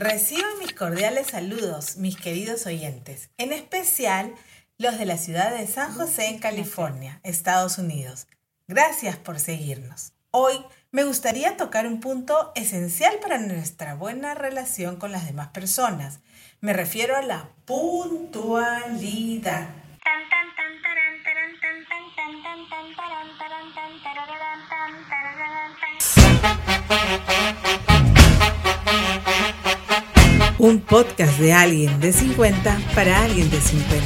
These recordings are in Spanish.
Reciban mis cordiales saludos, mis queridos oyentes, en especial los de la ciudad de San José en California, Estados Unidos. Gracias por seguirnos. Hoy me gustaría tocar un punto esencial para nuestra buena relación con las demás personas. Me refiero a la puntualidad. Un podcast de alguien de 50 para alguien de 50.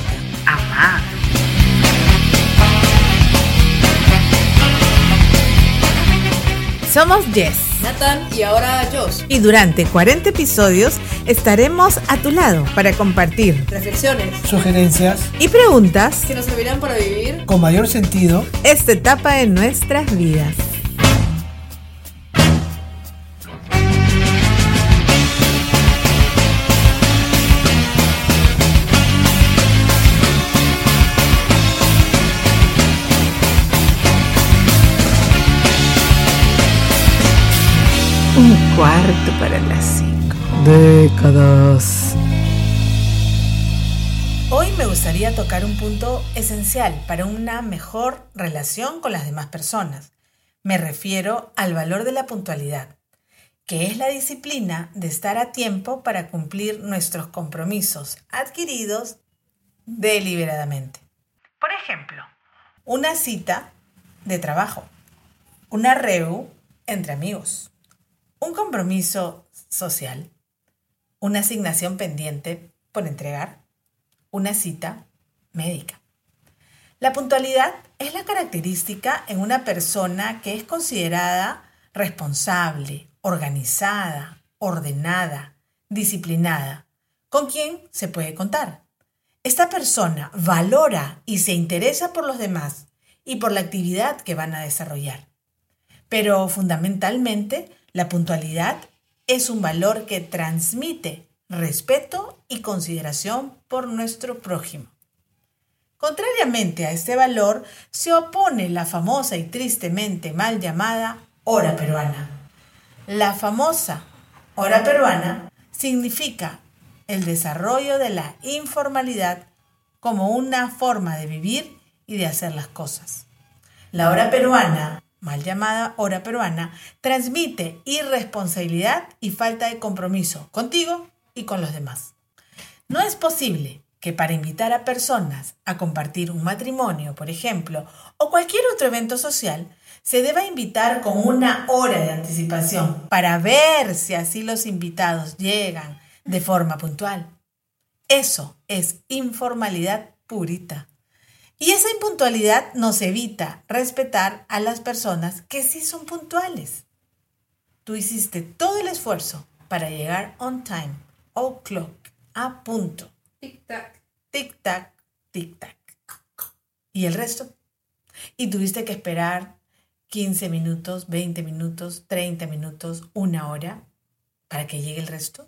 Amá. Somos Jess. Nathan y ahora Josh. Y durante 40 episodios estaremos a tu lado para compartir Reflexiones sugerencias y preguntas que nos servirán para vivir con mayor sentido esta etapa de nuestras vidas. Un cuarto para las cinco. Décadas. Hoy me gustaría tocar un punto esencial para una mejor relación con las demás personas. Me refiero al valor de la puntualidad, que es la disciplina de estar a tiempo para cumplir nuestros compromisos adquiridos deliberadamente. Por ejemplo, una cita de trabajo, una reu entre amigos, un compromiso social, una asignación pendiente por entregar, una cita médica. La puntualidad es la característica en una persona que es considerada responsable, organizada, ordenada, disciplinada, con quien se puede contar. Esta persona valora y se interesa por los demás y por la actividad que van a desarrollar. Pero fundamentalmente la puntualidad es un valor que transmite respeto y consideración por nuestro prójimo. Contrariamente a este valor, se opone la famosa y tristemente mal llamada hora peruana. La famosa hora peruana significa el desarrollo de la informalidad como una forma de vivir y de hacer las cosas. La hora peruana mal llamada hora peruana, transmite irresponsabilidad y falta de compromiso contigo y con los demás. No es posible que para invitar a personas a compartir un matrimonio, por ejemplo, o cualquier otro evento social, se deba invitar con una hora de anticipación para ver si así los invitados llegan de forma puntual. Eso es informalidad purita. Y esa impuntualidad nos evita respetar a las personas que sí son puntuales. Tú hiciste todo el esfuerzo para llegar on time, o clock, a punto. tic-tac. Tic-tac, tic-tac. ¿Y el resto? Y tuviste que esperar 15 minutos, 20 minutos, 30 minutos, una hora para que llegue el resto,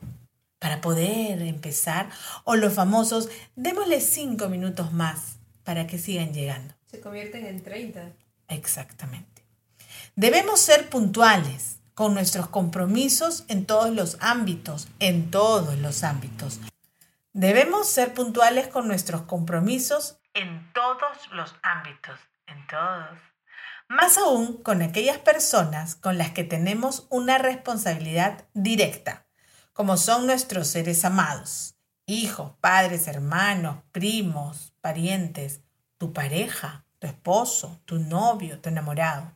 para poder empezar. O los famosos, démosle 5 minutos más para que sigan llegando. Se convierten en 30. Exactamente. Debemos ser puntuales con nuestros compromisos en todos los ámbitos, en todos los ámbitos. Debemos ser puntuales con nuestros compromisos en todos los ámbitos, en todos. Más aún con aquellas personas con las que tenemos una responsabilidad directa, como son nuestros seres amados, hijos, padres, hermanos, primos, parientes, tu pareja, tu esposo, tu novio, tu enamorado.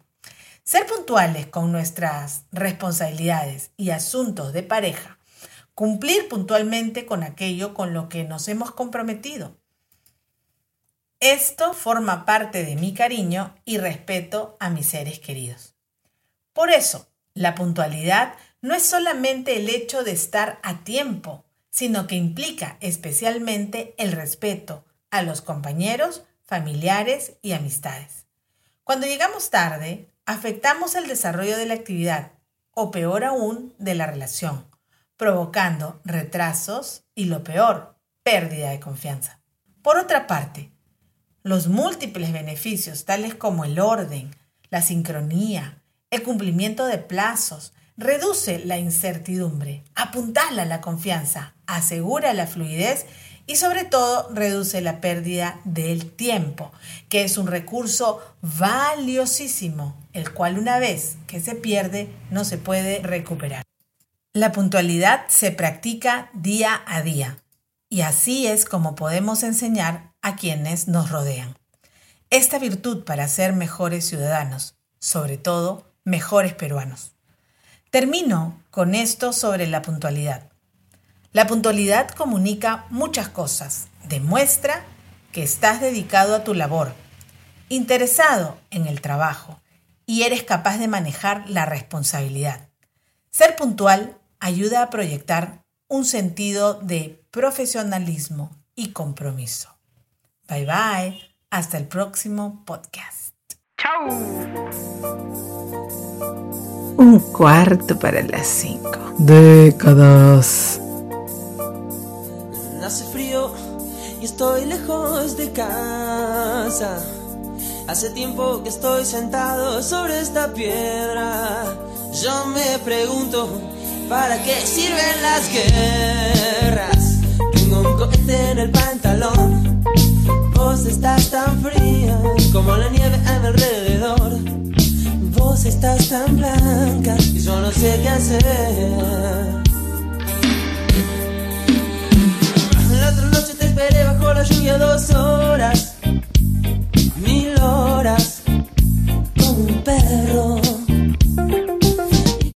Ser puntuales con nuestras responsabilidades y asuntos de pareja. Cumplir puntualmente con aquello con lo que nos hemos comprometido. Esto forma parte de mi cariño y respeto a mis seres queridos. Por eso, la puntualidad no es solamente el hecho de estar a tiempo, sino que implica especialmente el respeto a los compañeros, familiares y amistades. Cuando llegamos tarde, afectamos el desarrollo de la actividad o peor aún de la relación, provocando retrasos y lo peor, pérdida de confianza. Por otra parte, los múltiples beneficios tales como el orden, la sincronía, el cumplimiento de plazos, reduce la incertidumbre, apuntala la confianza, asegura la fluidez y sobre todo reduce la pérdida del tiempo, que es un recurso valiosísimo, el cual una vez que se pierde no se puede recuperar. La puntualidad se practica día a día y así es como podemos enseñar a quienes nos rodean. Esta virtud para ser mejores ciudadanos, sobre todo mejores peruanos. Termino con esto sobre la puntualidad. La puntualidad comunica muchas cosas. Demuestra que estás dedicado a tu labor, interesado en el trabajo y eres capaz de manejar la responsabilidad. Ser puntual ayuda a proyectar un sentido de profesionalismo y compromiso. Bye bye, hasta el próximo podcast. Un cuarto para las cinco. Décadas. Hace frío y estoy lejos de casa. Hace tiempo que estoy sentado sobre esta piedra. Yo me pregunto, ¿para qué sirven las guerras? Tengo un cohete en el pantalón. Vos estás tan fría como la nieve a mi alrededor. Estás tan blanca y yo no sé qué hacer. La otra noche te esperé bajo la lluvia dos horas.